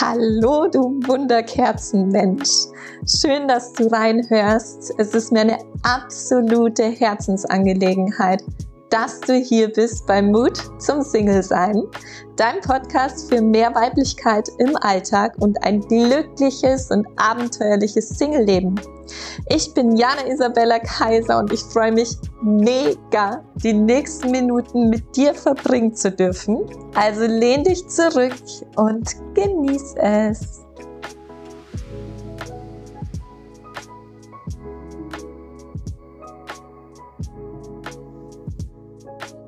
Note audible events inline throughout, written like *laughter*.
Hallo, du Wunderkerzenmensch. Schön, dass du reinhörst. Es ist mir eine absolute Herzensangelegenheit, dass du hier bist bei Mut zum Single-Sein, dein Podcast für mehr Weiblichkeit im Alltag und ein glückliches und abenteuerliches Single-Leben. Ich bin Jana Isabella Kaiser und ich freue mich mega, die nächsten Minuten mit dir verbringen zu dürfen. Also lehn dich zurück und genieß es.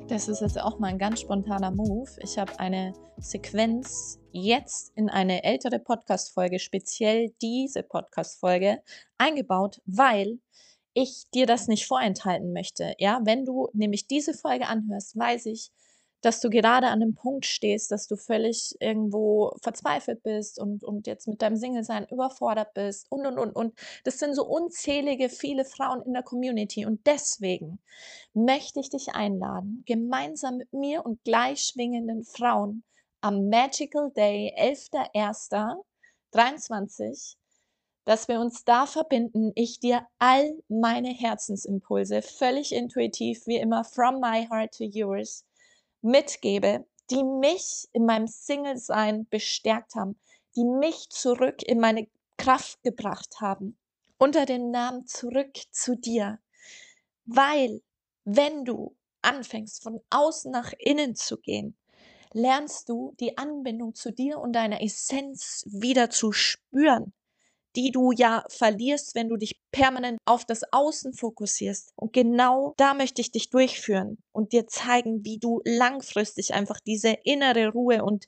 Das ist jetzt auch mal ein ganz spontaner Move. Ich habe eine Sequenz jetzt in eine ältere Podcast-Folge, speziell diese Podcast-Folge, eingebaut, weil ich dir das nicht vorenthalten möchte. Ja, wenn du nämlich diese Folge anhörst, weiß ich, dass du gerade an einem Punkt stehst, dass du völlig irgendwo verzweifelt bist und, und jetzt mit deinem Single-Sein überfordert bist und, und, und, und. Das sind so unzählige, viele Frauen in der Community und deswegen möchte ich dich einladen, gemeinsam mit mir und gleichschwingenden Frauen am Magical Day, 11.01.23, dass wir uns da verbinden, ich dir all meine Herzensimpulse völlig intuitiv, wie immer, from my heart to yours, mitgebe, die mich in meinem Single-Sein bestärkt haben, die mich zurück in meine Kraft gebracht haben, unter dem Namen zurück zu dir. Weil, wenn du anfängst, von außen nach innen zu gehen, lernst du die Anbindung zu dir und deiner Essenz wieder zu spüren die du ja verlierst, wenn du dich permanent auf das Außen fokussierst. Und genau da möchte ich dich durchführen und dir zeigen, wie du langfristig einfach diese innere Ruhe und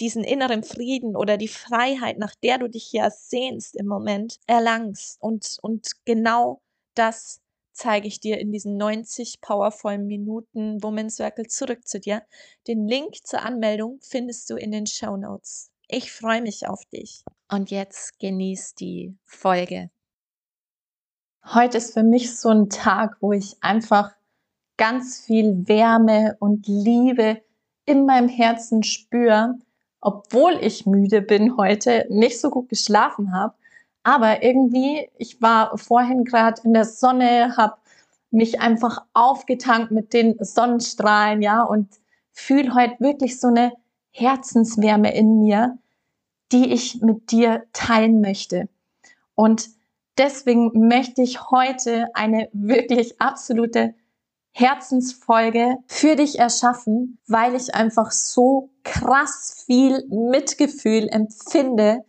diesen inneren Frieden oder die Freiheit, nach der du dich ja sehnst im Moment, erlangst. Und, und genau das zeige ich dir in diesen 90 powervollen Minuten Woman Circle zurück zu dir. Den Link zur Anmeldung findest du in den Show Notes. Ich freue mich auf dich. Und jetzt genieß die Folge. Heute ist für mich so ein Tag, wo ich einfach ganz viel Wärme und Liebe in meinem Herzen spüre, obwohl ich müde bin heute, nicht so gut geschlafen habe. Aber irgendwie, ich war vorhin gerade in der Sonne, habe mich einfach aufgetankt mit den Sonnenstrahlen, ja, und fühle heute wirklich so eine Herzenswärme in mir, die ich mit dir teilen möchte. Und deswegen möchte ich heute eine wirklich absolute Herzensfolge für dich erschaffen, weil ich einfach so krass viel Mitgefühl empfinde,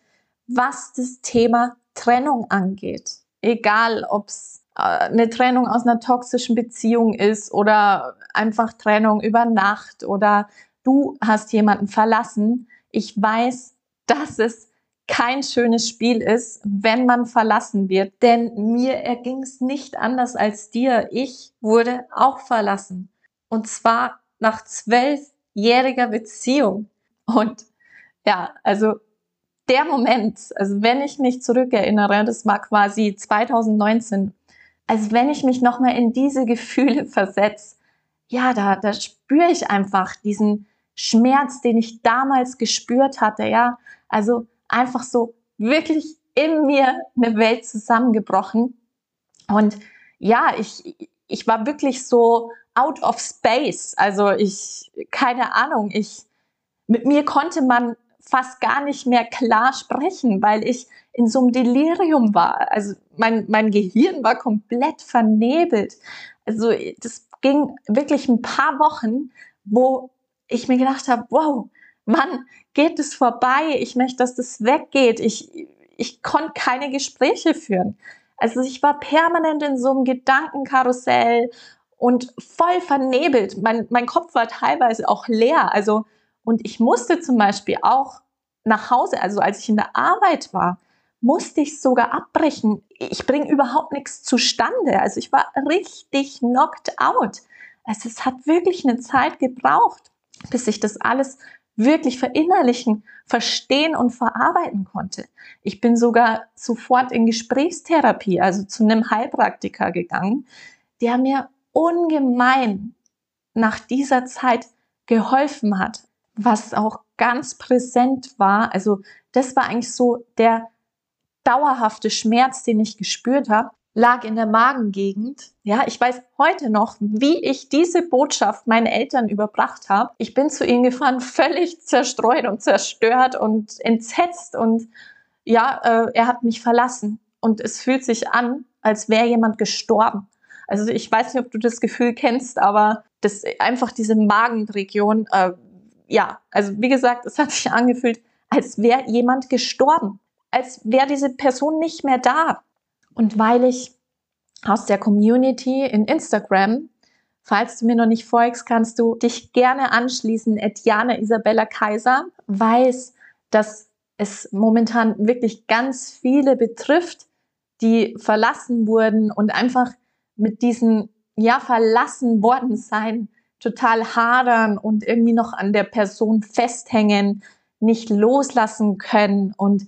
was das Thema Trennung angeht. Egal, ob es äh, eine Trennung aus einer toxischen Beziehung ist oder einfach Trennung über Nacht oder du hast jemanden verlassen. Ich weiß, dass es kein schönes Spiel ist, wenn man verlassen wird. Denn mir erging es nicht anders als dir. Ich wurde auch verlassen. Und zwar nach zwölfjähriger Beziehung. Und ja, also der Moment, also wenn ich mich zurückerinnere, das war quasi 2019, als wenn ich mich nochmal in diese Gefühle versetze, ja, da, da spüre ich einfach diesen Schmerz, den ich damals gespürt hatte, ja, also einfach so wirklich in mir eine Welt zusammengebrochen. Und ja, ich, ich war wirklich so out of space. Also ich, keine Ahnung, ich, mit mir konnte man fast gar nicht mehr klar sprechen, weil ich in so einem Delirium war. Also mein, mein Gehirn war komplett vernebelt. Also das ging wirklich ein paar Wochen, wo ich mir gedacht habe, wow, wann geht es vorbei? Ich möchte, dass das weggeht. Ich, ich konnte keine Gespräche führen. Also ich war permanent in so einem Gedankenkarussell und voll vernebelt. Mein, mein Kopf war teilweise auch leer. Also, und ich musste zum Beispiel auch nach Hause, also als ich in der Arbeit war, musste ich sogar abbrechen. Ich bringe überhaupt nichts zustande. Also ich war richtig knocked out. Also es hat wirklich eine Zeit gebraucht, bis ich das alles wirklich verinnerlichen, verstehen und verarbeiten konnte. Ich bin sogar sofort in Gesprächstherapie, also zu einem Heilpraktiker gegangen, der mir ungemein nach dieser Zeit geholfen hat, was auch ganz präsent war. Also das war eigentlich so der dauerhafte Schmerz, den ich gespürt habe, lag in der Magengegend. Ja, ich weiß heute noch, wie ich diese Botschaft meinen Eltern überbracht habe. Ich bin zu ihnen gefahren, *laughs* völlig zerstreut und zerstört und entsetzt und ja, äh, er hat mich verlassen und es fühlt sich an, als wäre jemand gestorben. Also ich weiß nicht, ob du das Gefühl kennst, aber das einfach diese Magenregion, äh, ja, also wie gesagt, es hat sich angefühlt, als wäre jemand gestorben, als wäre diese Person nicht mehr da. Und weil ich aus der Community in Instagram, falls du mir noch nicht folgst, kannst du dich gerne anschließen, Etiane Isabella Kaiser, weiß, dass es momentan wirklich ganz viele betrifft, die verlassen wurden und einfach mit diesen, ja, verlassen worden sein, total hadern und irgendwie noch an der Person festhängen, nicht loslassen können. Und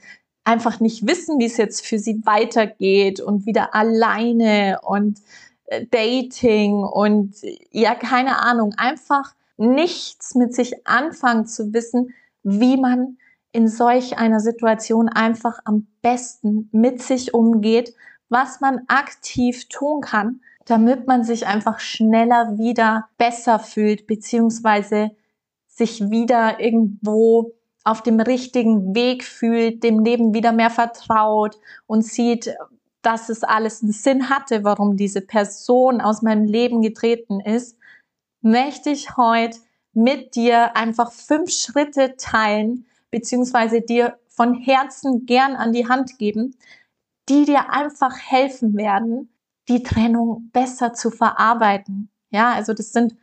einfach nicht wissen, wie es jetzt für sie weitergeht und wieder alleine und äh, Dating und ja, keine Ahnung, einfach nichts mit sich anfangen zu wissen, wie man in solch einer Situation einfach am besten mit sich umgeht, was man aktiv tun kann, damit man sich einfach schneller wieder besser fühlt, beziehungsweise sich wieder irgendwo auf dem richtigen Weg fühlt, dem Leben wieder mehr vertraut und sieht, dass es alles einen Sinn hatte, warum diese Person aus meinem Leben getreten ist, möchte ich heute mit dir einfach fünf Schritte teilen, beziehungsweise dir von Herzen gern an die Hand geben, die dir einfach helfen werden, die Trennung besser zu verarbeiten. Ja, also das sind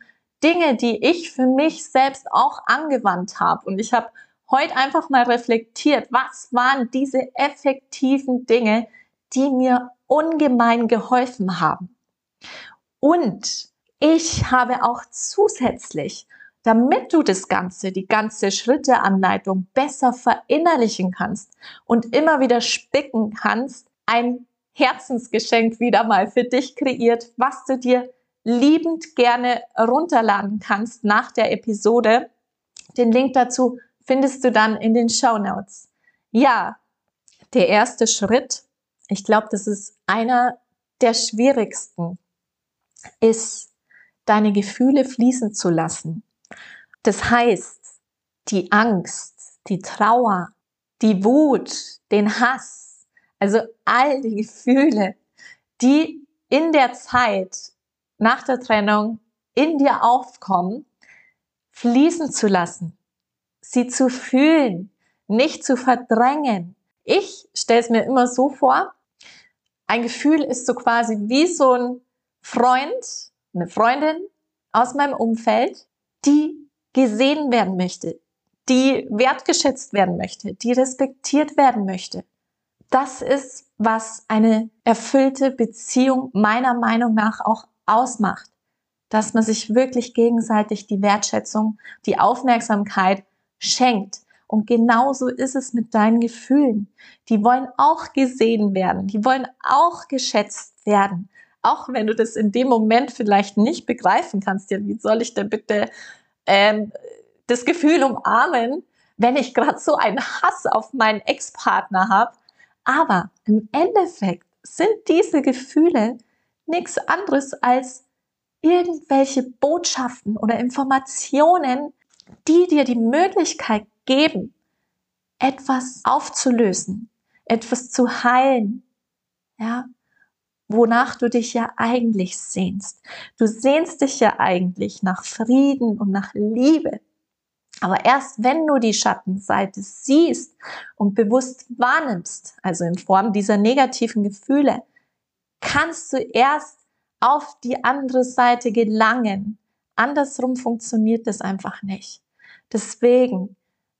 Dinge, die ich für mich selbst auch angewandt habe. Und ich habe heute einfach mal reflektiert, was waren diese effektiven Dinge, die mir ungemein geholfen haben. Und ich habe auch zusätzlich, damit du das Ganze, die ganze Schritteanleitung besser verinnerlichen kannst und immer wieder spicken kannst, ein Herzensgeschenk wieder mal für dich kreiert, was du dir liebend gerne runterladen kannst nach der Episode. Den Link dazu findest du dann in den Show Notes. Ja, der erste Schritt, ich glaube, das ist einer der schwierigsten, ist, deine Gefühle fließen zu lassen. Das heißt, die Angst, die Trauer, die Wut, den Hass, also all die Gefühle, die in der Zeit nach der Trennung in dir aufkommen, fließen zu lassen sie zu fühlen, nicht zu verdrängen. Ich stelle es mir immer so vor, ein Gefühl ist so quasi wie so ein Freund, eine Freundin aus meinem Umfeld, die gesehen werden möchte, die wertgeschätzt werden möchte, die respektiert werden möchte. Das ist, was eine erfüllte Beziehung meiner Meinung nach auch ausmacht. Dass man sich wirklich gegenseitig die Wertschätzung, die Aufmerksamkeit schenkt. Und genauso ist es mit deinen Gefühlen. Die wollen auch gesehen werden. Die wollen auch geschätzt werden. Auch wenn du das in dem Moment vielleicht nicht begreifen kannst. Ja, wie soll ich denn bitte ähm, das Gefühl umarmen, wenn ich gerade so einen Hass auf meinen Ex-Partner habe? Aber im Endeffekt sind diese Gefühle nichts anderes als irgendwelche Botschaften oder Informationen, die dir die Möglichkeit geben, etwas aufzulösen, etwas zu heilen, ja, wonach du dich ja eigentlich sehnst. Du sehnst dich ja eigentlich nach Frieden und nach Liebe. Aber erst wenn du die Schattenseite siehst und bewusst wahrnimmst, also in Form dieser negativen Gefühle, kannst du erst auf die andere Seite gelangen Andersrum funktioniert das einfach nicht. Deswegen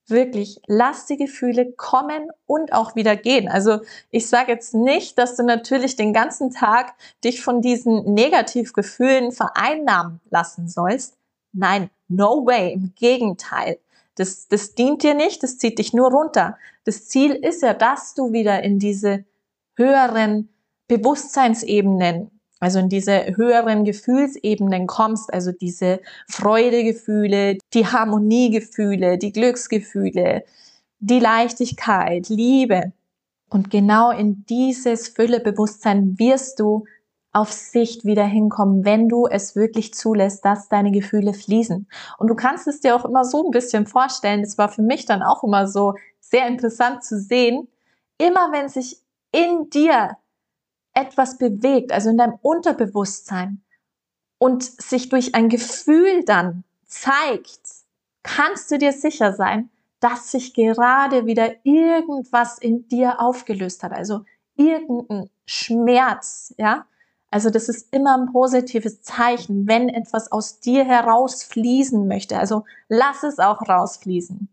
wirklich, lass die Gefühle kommen und auch wieder gehen. Also ich sage jetzt nicht, dass du natürlich den ganzen Tag dich von diesen Negativgefühlen vereinnahmen lassen sollst. Nein, no way, im Gegenteil. Das, das dient dir nicht, das zieht dich nur runter. Das Ziel ist ja, dass du wieder in diese höheren Bewusstseinsebenen also in diese höheren Gefühlsebenen kommst, also diese Freudegefühle, die Harmoniegefühle, die Glücksgefühle, die Leichtigkeit, Liebe. Und genau in dieses Füllebewusstsein wirst du auf Sicht wieder hinkommen, wenn du es wirklich zulässt, dass deine Gefühle fließen. Und du kannst es dir auch immer so ein bisschen vorstellen. Das war für mich dann auch immer so sehr interessant zu sehen. Immer wenn sich in dir etwas bewegt, also in deinem Unterbewusstsein und sich durch ein Gefühl dann zeigt, kannst du dir sicher sein, dass sich gerade wieder irgendwas in dir aufgelöst hat. Also irgendein Schmerz, ja. Also das ist immer ein positives Zeichen, wenn etwas aus dir herausfließen möchte. Also lass es auch rausfließen.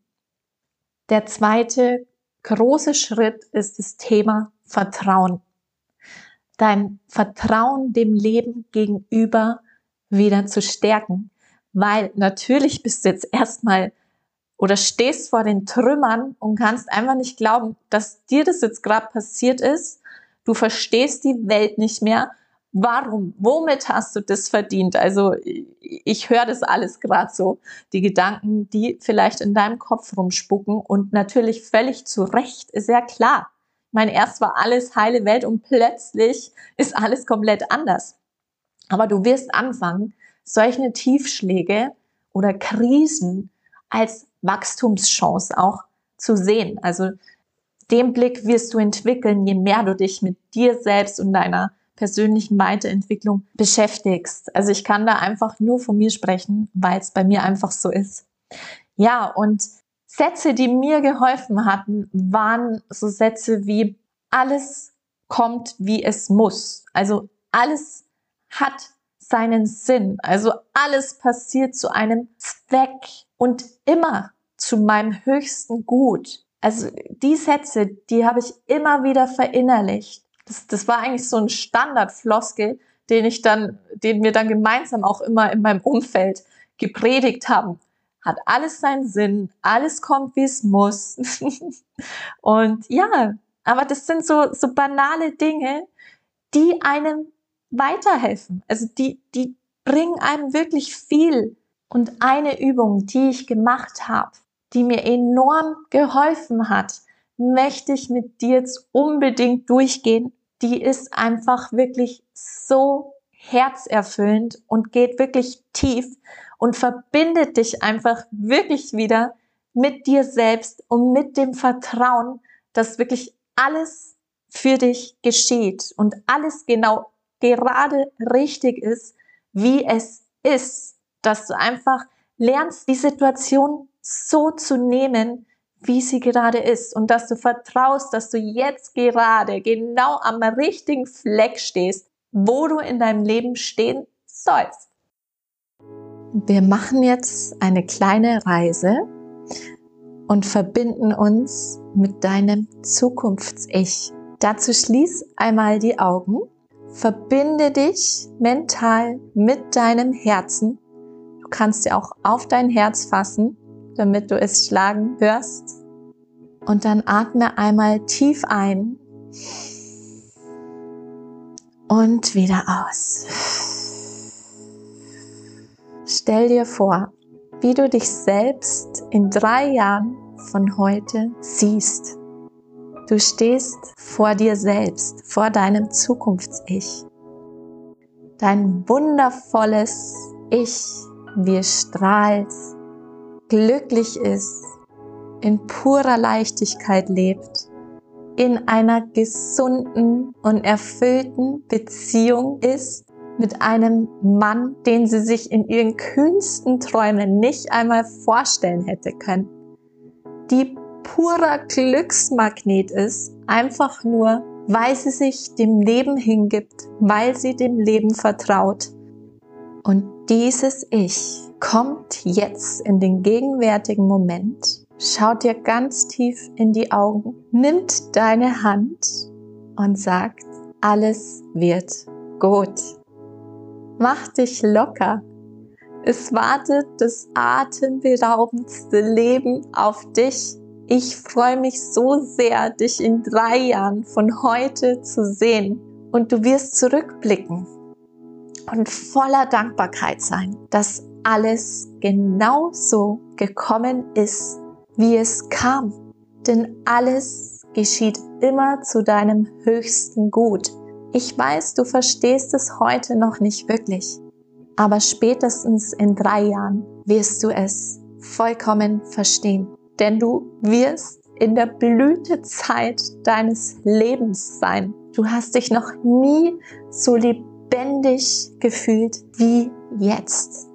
Der zweite große Schritt ist das Thema Vertrauen. Dein Vertrauen dem Leben gegenüber wieder zu stärken. Weil natürlich bist du jetzt erstmal oder stehst vor den Trümmern und kannst einfach nicht glauben, dass dir das jetzt gerade passiert ist. Du verstehst die Welt nicht mehr. Warum? Womit hast du das verdient? Also ich höre das alles gerade so, die Gedanken, die vielleicht in deinem Kopf rumspucken und natürlich völlig zu Recht, ist ja klar. Mein erst war alles heile Welt und plötzlich ist alles komplett anders. Aber du wirst anfangen, solche Tiefschläge oder Krisen als Wachstumschance auch zu sehen. Also den Blick wirst du entwickeln, je mehr du dich mit dir selbst und deiner persönlichen Weiterentwicklung beschäftigst. Also ich kann da einfach nur von mir sprechen, weil es bei mir einfach so ist. Ja, und Sätze, die mir geholfen hatten, waren so Sätze wie alles kommt, wie es muss. Also alles hat seinen Sinn. Also alles passiert zu einem Zweck und immer zu meinem höchsten Gut. Also die Sätze, die habe ich immer wieder verinnerlicht. Das, das war eigentlich so ein Standardfloskel, den ich dann, den wir dann gemeinsam auch immer in meinem Umfeld gepredigt haben. Hat alles seinen Sinn, alles kommt, wie es muss. *laughs* und ja, aber das sind so, so banale Dinge, die einem weiterhelfen. Also die, die bringen einem wirklich viel. Und eine Übung, die ich gemacht habe, die mir enorm geholfen hat, möchte ich mit dir jetzt unbedingt durchgehen. Die ist einfach wirklich so herzerfüllend und geht wirklich tief und verbindet dich einfach wirklich wieder mit dir selbst und mit dem Vertrauen, dass wirklich alles für dich geschieht und alles genau gerade richtig ist, wie es ist, dass du einfach lernst, die Situation so zu nehmen, wie sie gerade ist und dass du vertraust, dass du jetzt gerade genau am richtigen Fleck stehst, wo du in deinem Leben stehen sollst. Wir machen jetzt eine kleine Reise und verbinden uns mit deinem Zukunfts-Ich. Dazu schließ einmal die Augen Verbinde dich mental mit deinem Herzen. Du kannst dir auch auf dein Herz fassen, damit du es schlagen hörst. Und dann atme einmal tief ein und wieder aus. Stell dir vor, wie du dich selbst in drei Jahren von heute siehst. Du stehst vor dir selbst, vor deinem Zukunfts-Ich. Dein wundervolles Ich, wie es strahlt, glücklich ist, in purer Leichtigkeit lebt, in einer gesunden und erfüllten Beziehung ist mit einem Mann, den sie sich in ihren kühnsten Träumen nicht einmal vorstellen hätte können. Die purer Glücksmagnet ist, einfach nur, weil sie sich dem Leben hingibt, weil sie dem Leben vertraut. Und dieses Ich kommt jetzt in den gegenwärtigen Moment, schaut dir ganz tief in die Augen, nimmt deine Hand und sagt, alles wird gut. Mach dich locker. Es wartet das atemberaubendste Leben auf dich. Ich freue mich so sehr, dich in drei Jahren von heute zu sehen. Und du wirst zurückblicken und voller Dankbarkeit sein, dass alles genau so gekommen ist, wie es kam. denn alles geschieht immer zu deinem höchsten Gut. Ich weiß, du verstehst es heute noch nicht wirklich, aber spätestens in drei Jahren wirst du es vollkommen verstehen, denn du wirst in der Blütezeit deines Lebens sein. Du hast dich noch nie so lebendig gefühlt wie jetzt.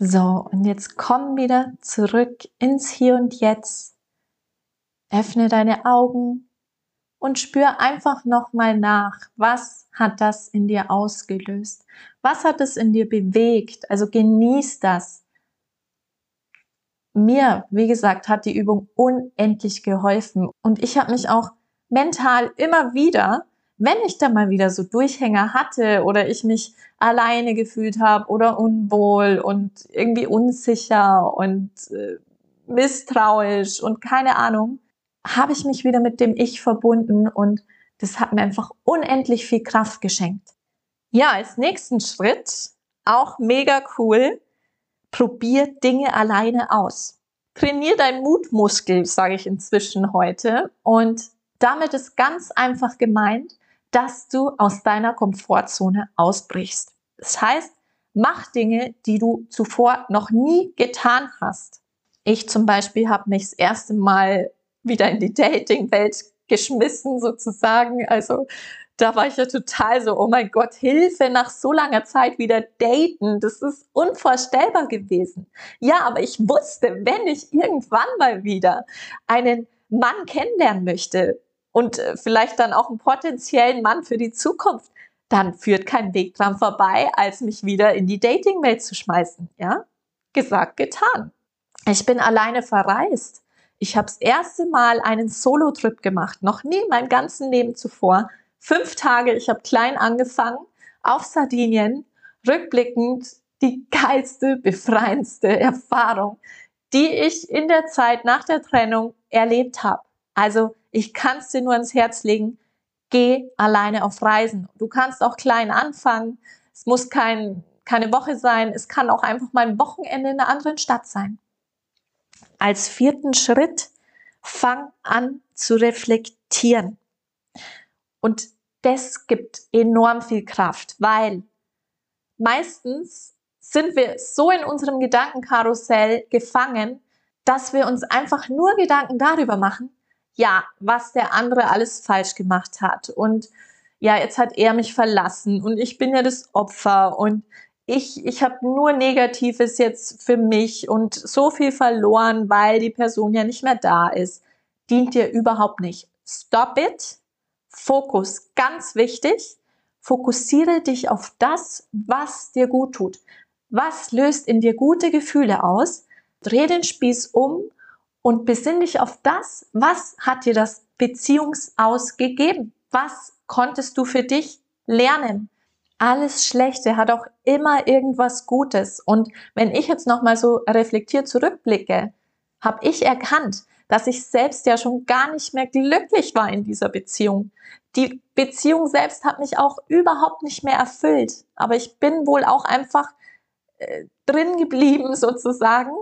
So, und jetzt komm wieder zurück ins Hier und Jetzt. Öffne deine Augen und spür einfach nochmal nach, was hat das in dir ausgelöst? Was hat es in dir bewegt? Also genieß das. Mir, wie gesagt, hat die Übung unendlich geholfen und ich habe mich auch mental immer wieder wenn ich da mal wieder so Durchhänger hatte oder ich mich alleine gefühlt habe oder unwohl und irgendwie unsicher und äh, misstrauisch und keine Ahnung, habe ich mich wieder mit dem Ich verbunden und das hat mir einfach unendlich viel Kraft geschenkt. Ja, als nächsten Schritt, auch mega cool, probier Dinge alleine aus. Trainier deinen Mutmuskel, sage ich inzwischen heute. Und damit ist ganz einfach gemeint, dass du aus deiner Komfortzone ausbrichst. Das heißt, mach Dinge, die du zuvor noch nie getan hast. Ich zum Beispiel habe mich das erste Mal wieder in die Dating-Welt geschmissen sozusagen. Also da war ich ja total so, oh mein Gott, Hilfe nach so langer Zeit wieder daten. Das ist unvorstellbar gewesen. Ja, aber ich wusste, wenn ich irgendwann mal wieder einen Mann kennenlernen möchte, und äh, vielleicht dann auch einen potenziellen Mann für die Zukunft, dann führt kein Weg dran vorbei, als mich wieder in die Dating-Welt zu schmeißen. Ja, gesagt, getan. Ich bin alleine verreist. Ich habe das erste Mal einen Solo-Trip gemacht, noch nie mein ganzes Leben zuvor. Fünf Tage, ich habe klein angefangen, auf Sardinien, rückblickend die geilste, befreiendste Erfahrung, die ich in der Zeit nach der Trennung erlebt habe. Also ich kann es dir nur ans Herz legen, geh alleine auf Reisen. Du kannst auch klein anfangen. Es muss kein, keine Woche sein. Es kann auch einfach mal ein Wochenende in einer anderen Stadt sein. Als vierten Schritt, fang an zu reflektieren. Und das gibt enorm viel Kraft, weil meistens sind wir so in unserem Gedankenkarussell gefangen, dass wir uns einfach nur Gedanken darüber machen, ja, was der andere alles falsch gemacht hat. Und ja, jetzt hat er mich verlassen und ich bin ja das Opfer und ich, ich habe nur Negatives jetzt für mich und so viel verloren, weil die Person ja nicht mehr da ist. Dient dir überhaupt nicht. Stop it. Fokus, ganz wichtig. Fokussiere dich auf das, was dir gut tut. Was löst in dir gute Gefühle aus? Dreh den Spieß um und besinn dich auf das, was hat dir das Beziehungsaus gegeben? Was konntest du für dich lernen? Alles Schlechte hat auch immer irgendwas Gutes. Und wenn ich jetzt nochmal so reflektiert zurückblicke, habe ich erkannt, dass ich selbst ja schon gar nicht mehr glücklich war in dieser Beziehung. Die Beziehung selbst hat mich auch überhaupt nicht mehr erfüllt. Aber ich bin wohl auch einfach äh, drin geblieben *laughs* sozusagen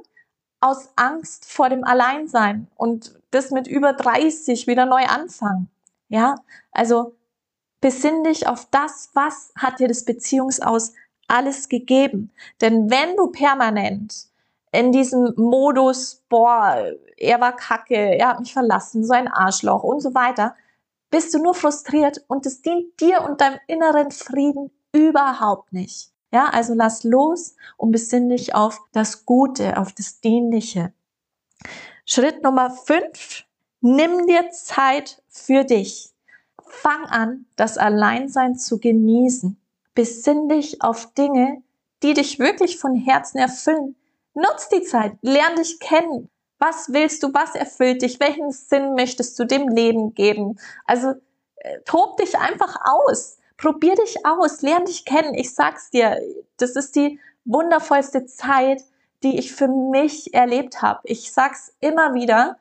aus Angst vor dem Alleinsein und das mit über 30 wieder neu anfangen. Ja, also besinn dich auf das, was hat dir das Beziehungsaus alles gegeben. Denn wenn du permanent in diesem Modus, boah, er war kacke, er hat mich verlassen, so ein Arschloch und so weiter, bist du nur frustriert und es dient dir und deinem inneren Frieden überhaupt nicht. Ja, also lass los und besinn dich auf das Gute, auf das Dienliche. Schritt Nummer fünf: Nimm dir Zeit für dich. Fang an, das Alleinsein zu genießen. Besinn dich auf Dinge, die dich wirklich von Herzen erfüllen. Nutz die Zeit, lern dich kennen. Was willst du? Was erfüllt dich? Welchen Sinn möchtest du dem Leben geben? Also äh, tob dich einfach aus. Probier dich aus, lern dich kennen. Ich sag's dir, das ist die wundervollste Zeit, die ich für mich erlebt habe. Ich sag's immer wieder,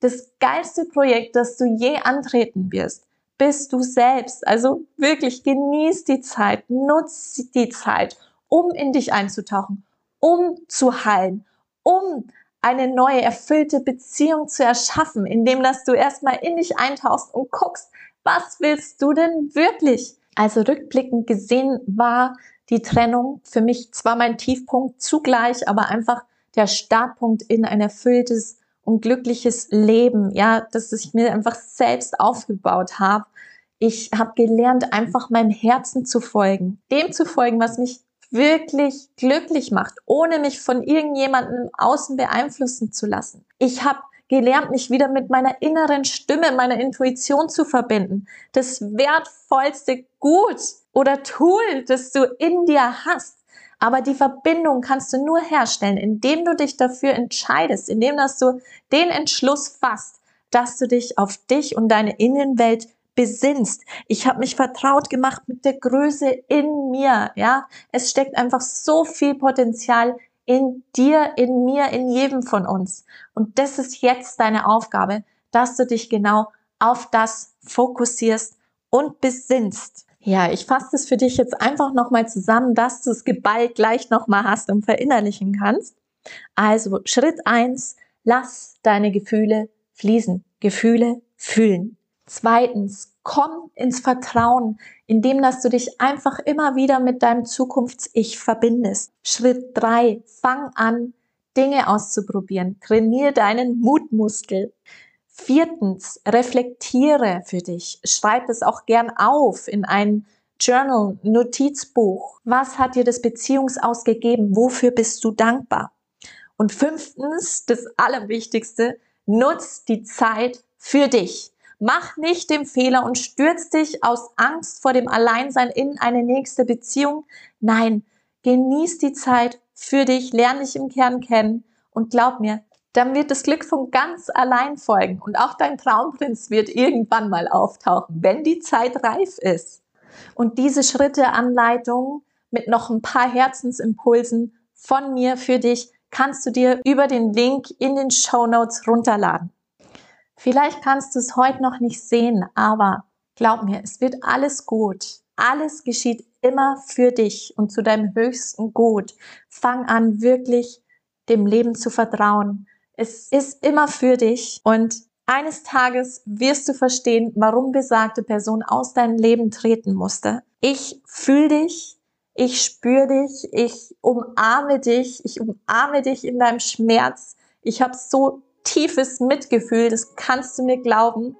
das geilste Projekt, das du je antreten wirst, bist du selbst. Also wirklich genieß die Zeit, nutz die Zeit, um in dich einzutauchen, um zu heilen, um eine neue, erfüllte Beziehung zu erschaffen, indem dass du erstmal in dich eintauchst und guckst, was willst du denn wirklich? Also rückblickend gesehen war die Trennung für mich zwar mein Tiefpunkt zugleich, aber einfach der Startpunkt in ein erfülltes und glückliches Leben, ja, dass ich mir einfach selbst aufgebaut habe. Ich habe gelernt, einfach meinem Herzen zu folgen, dem zu folgen, was mich wirklich glücklich macht, ohne mich von irgendjemandem Außen beeinflussen zu lassen. Ich habe gelernt, mich wieder mit meiner inneren Stimme, meiner Intuition zu verbinden. Das wertvollste Gut oder Tool, das du in dir hast. Aber die Verbindung kannst du nur herstellen, indem du dich dafür entscheidest, indem dass du den Entschluss fasst, dass du dich auf dich und deine Innenwelt besinnst. Ich habe mich vertraut gemacht mit der Größe in mir, ja? Es steckt einfach so viel Potenzial in dir, in mir, in jedem von uns. Und das ist jetzt deine Aufgabe, dass du dich genau auf das fokussierst und besinnst. Ja, ich fasse es für dich jetzt einfach nochmal zusammen, dass du es geballt gleich nochmal hast und verinnerlichen kannst. Also Schritt eins: lass deine Gefühle fließen. Gefühle fühlen. Zweitens, komm ins Vertrauen, indem dass du dich einfach immer wieder mit deinem Zukunfts-Ich verbindest. Schritt drei: fang an, Dinge auszuprobieren. Trainiere deinen Mutmuskel. Viertens, reflektiere für dich. Schreib es auch gern auf in ein Journal, Notizbuch. Was hat dir das Beziehungsaus gegeben? Wofür bist du dankbar? Und fünftens, das Allerwichtigste, nutz die Zeit für dich. Mach nicht den Fehler und stürz dich aus Angst vor dem Alleinsein in eine nächste Beziehung. Nein, genieß die Zeit für dich, lerne dich im Kern kennen und glaub mir, dann wird das Glück von ganz allein folgen und auch dein Traumprinz wird irgendwann mal auftauchen, wenn die Zeit reif ist. Und diese Schritte, Anleitung mit noch ein paar Herzensimpulsen von mir für dich kannst du dir über den Link in den Show Notes runterladen. Vielleicht kannst du es heute noch nicht sehen, aber glaub mir, es wird alles gut. Alles geschieht immer für dich und zu deinem höchsten Gut. Fang an, wirklich dem Leben zu vertrauen es ist immer für dich und eines Tages wirst du verstehen, warum besagte Person aus deinem Leben treten musste. Ich fühle dich, ich spüre dich, ich umarme dich, ich umarme dich in deinem Schmerz. Ich habe so tiefes Mitgefühl, das kannst du mir glauben.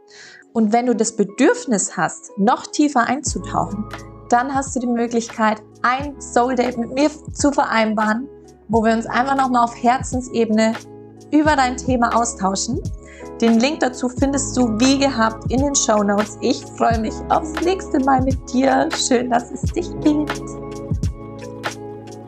Und wenn du das Bedürfnis hast, noch tiefer einzutauchen, dann hast du die Möglichkeit, ein Soul Date mit mir zu vereinbaren, wo wir uns einfach nochmal auf Herzensebene über dein Thema austauschen. Den Link dazu findest du wie gehabt in den Show Notes. Ich freue mich aufs nächste Mal mit dir. Schön, dass es dich gibt.